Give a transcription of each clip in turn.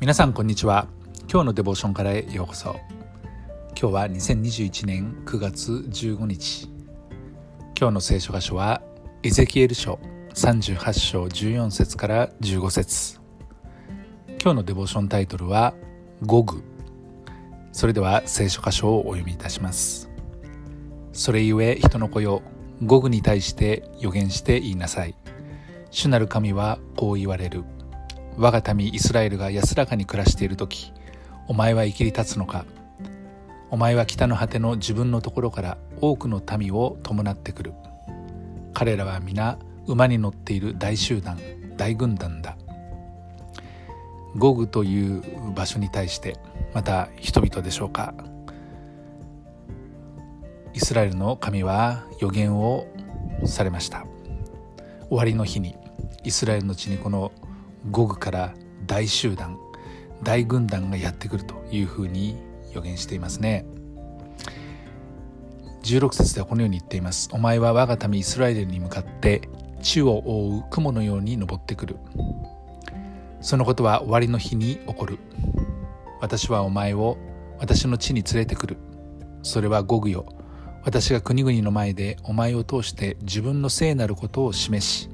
皆さんこんにちは。今日のデボーションからへようこそ。今日は2021年9月15日。今日の聖書箇所はエゼキエル書38章14節から15節。今日のデボーションタイトルはゴグそれでは聖書箇所をお読みいたします。それゆえ人の子よゴグに対して予言して言いなさい。主なる神はこう言われる。我が民イスラエルが安らかに暮らしている時お前は生きり立つのか？お前は北の果ての自分のところから多くの民を伴ってくる。彼らは皆馬に乗っている大集団大軍団だ。ゴグという場所に対してまた人々でしょうか？イスラエルの神は予言をされました。終わりの日にイスラエルの地にこのゴグから大集団大軍団がやってくるというふうに予言していますね。16節ではこのように言っています。お前は我が民イスラエルに向かって地を覆う雲のように登ってくる。そのことは終わりの日に起こる。私はお前を私の地に連れてくる。それはゴグよ。私が国々の前でお前を通して自分の聖なることを示し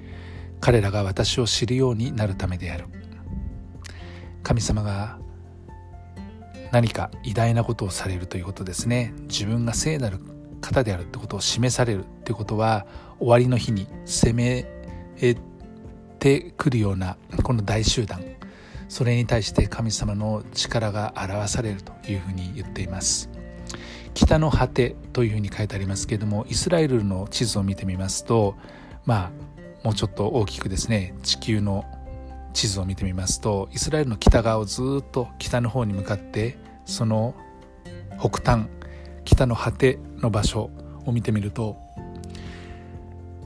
彼らが私を知るようになるためである。神様が何か偉大なことをされるということですね。自分が聖なる方であるってことを示されるってことは終わりの日に攻めてくるようなこの大集団。それに対して神様の力が表されるというふうに言っています。北の果てというふうに書いてありますけれどもイスラエルの地図を見てみますとまあもうちょっと大きくですね地球の地図を見てみますとイスラエルの北側をずっと北の方に向かってその北端北の果ての場所を見てみると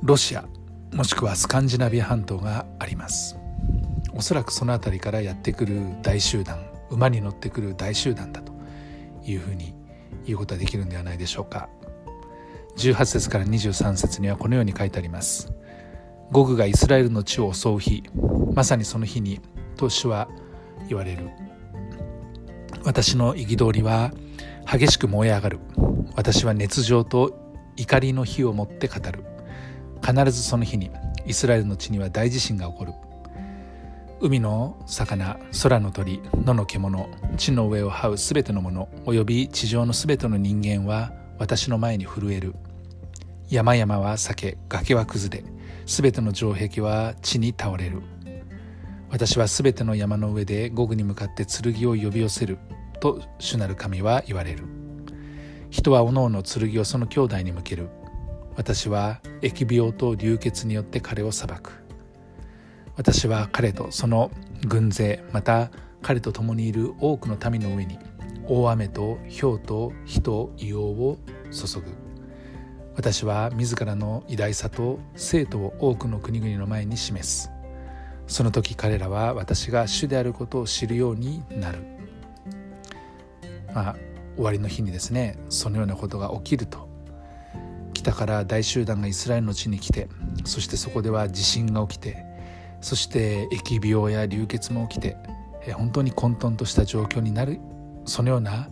ロシアもしくはスカンジナビア半島があります。おそらくその辺りからやってくる大集団馬に乗ってくる大集団だというふうに言うことができるんではないでしょうか。18節から23節にはこのように書いてあります。ゴグがイスラエルの地を襲う日まさにその日にと主は言われる。私の憤りは激しく燃え上がる。私は熱情と怒りの火を持って語る。必ずその日にイスラエルの地には大地震が起こる。海の魚空の鳥野の獣地の上を這うすべてのものおよび地上のすべての人間は私の前に震える。山々は裂け崖は崩れ。すべての城壁は地に倒れる。私はすべての山の上で午後に向かって剣を呼び寄せると主なる神は言われる。人はおのおの剣をその兄弟に向ける。私は疫病と流血によって彼を裁く。私は彼とその軍勢また彼と共にいる多くの民の上に大雨と氷と火と硫黄を注ぐ。私は自らの偉大さと生徒を多くの国々の前に示す。その時彼らは私が主であることを知るようになる。まあ終わりの日にですねそのようなことが起きると。北から大集団がイスラエルの地に来てそしてそこでは地震が起きてそして疫病や流血も起きて本当に混沌とした状況になるそのような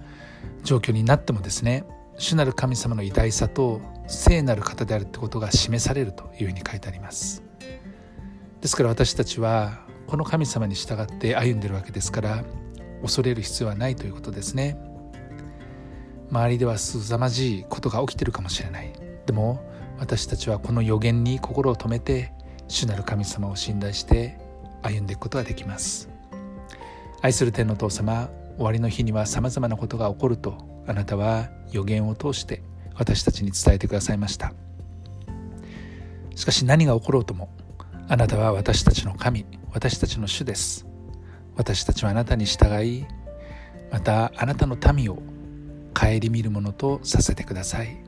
状況になってもですね主なる神様の偉大さと聖なる方であるってことが示されるというふうに書いてあります。ですから私たちはこの神様に従って歩んでるわけですから恐れる必要はないということですね。周りではすざまじいことが起きてるかもしれない。でも私たちはこの予言に心を止めて主なる神様を信頼して歩んでいくことができます。愛する天の父様終わりの日にはさまざまなことが起こるとあなたは予言を通して私たちに伝えてくださいました。しかし何が起ころうともあなたは私たちの神私たちの主です。私たちはあなたに従いまたあなたの民を顧みるものとさせてください。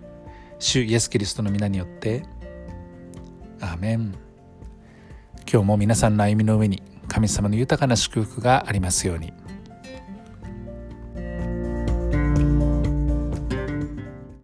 主イエス・キリストの皆によってアーメン。今日も皆さんの歩みの上に神様の豊かな祝福がありますように。